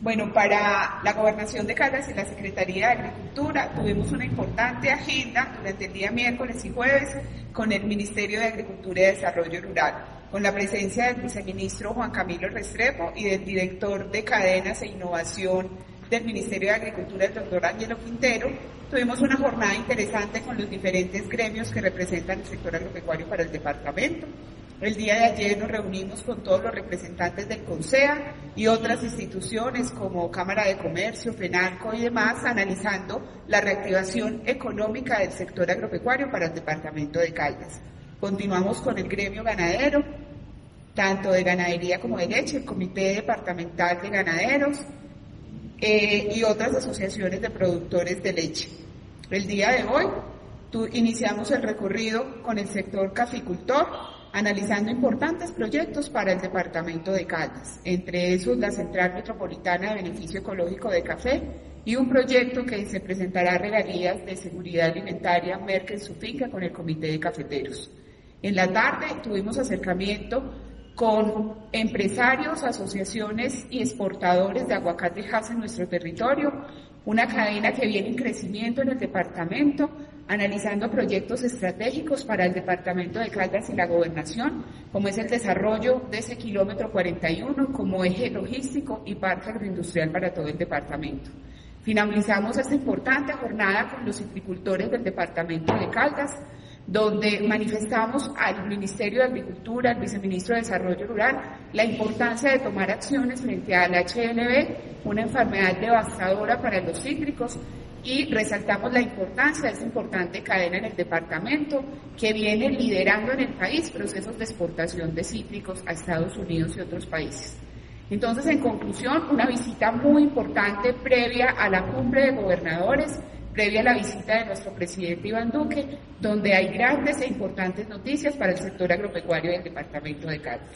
bueno, para la Gobernación de Caldas y la Secretaría de Agricultura tuvimos una importante agenda durante el día miércoles y jueves con el Ministerio de Agricultura y Desarrollo Rural, con la presencia del viceministro Juan Camilo Restrepo y del director de Cadenas e Innovación del Ministerio de Agricultura, el doctor Ángelo Quintero. Tuvimos una jornada interesante con los diferentes gremios que representan el sector agropecuario para el departamento. El día de ayer nos reunimos con todos los representantes del CONSEA y otras instituciones como Cámara de Comercio, FENALCO y demás, analizando la reactivación económica del sector agropecuario para el departamento de Caldas. Continuamos con el gremio ganadero, tanto de ganadería como de leche, el Comité Departamental de Ganaderos eh, y otras asociaciones de productores de leche. El día de hoy iniciamos el recorrido con el sector caficultor analizando importantes proyectos para el departamento de Caldas, entre esos la Central Metropolitana de Beneficio Ecológico de Café y un proyecto que se presentará a regalías de seguridad alimentaria Merck en su finca con el Comité de Cafeteros. En la tarde tuvimos acercamiento con empresarios, asociaciones y exportadores de aguacate en nuestro territorio, una cadena que viene en crecimiento en el departamento, analizando proyectos estratégicos para el departamento de Caldas y la gobernación, como es el desarrollo de ese kilómetro 41 como eje logístico y parque agroindustrial para todo el departamento. Finalizamos esta importante jornada con los citricultores del departamento de Caldas, donde manifestamos al Ministerio de Agricultura, al Viceministro de Desarrollo Rural, la importancia de tomar acciones frente al HLB, una enfermedad devastadora para los cítricos, y resaltamos la importancia de esa importante cadena en el departamento que viene liderando en el país procesos de exportación de cítricos a Estados Unidos y otros países. Entonces, en conclusión, una visita muy importante previa a la cumbre de gobernadores, previa a la visita de nuestro presidente Iván Duque, donde hay grandes e importantes noticias para el sector agropecuario del departamento de Cádiz.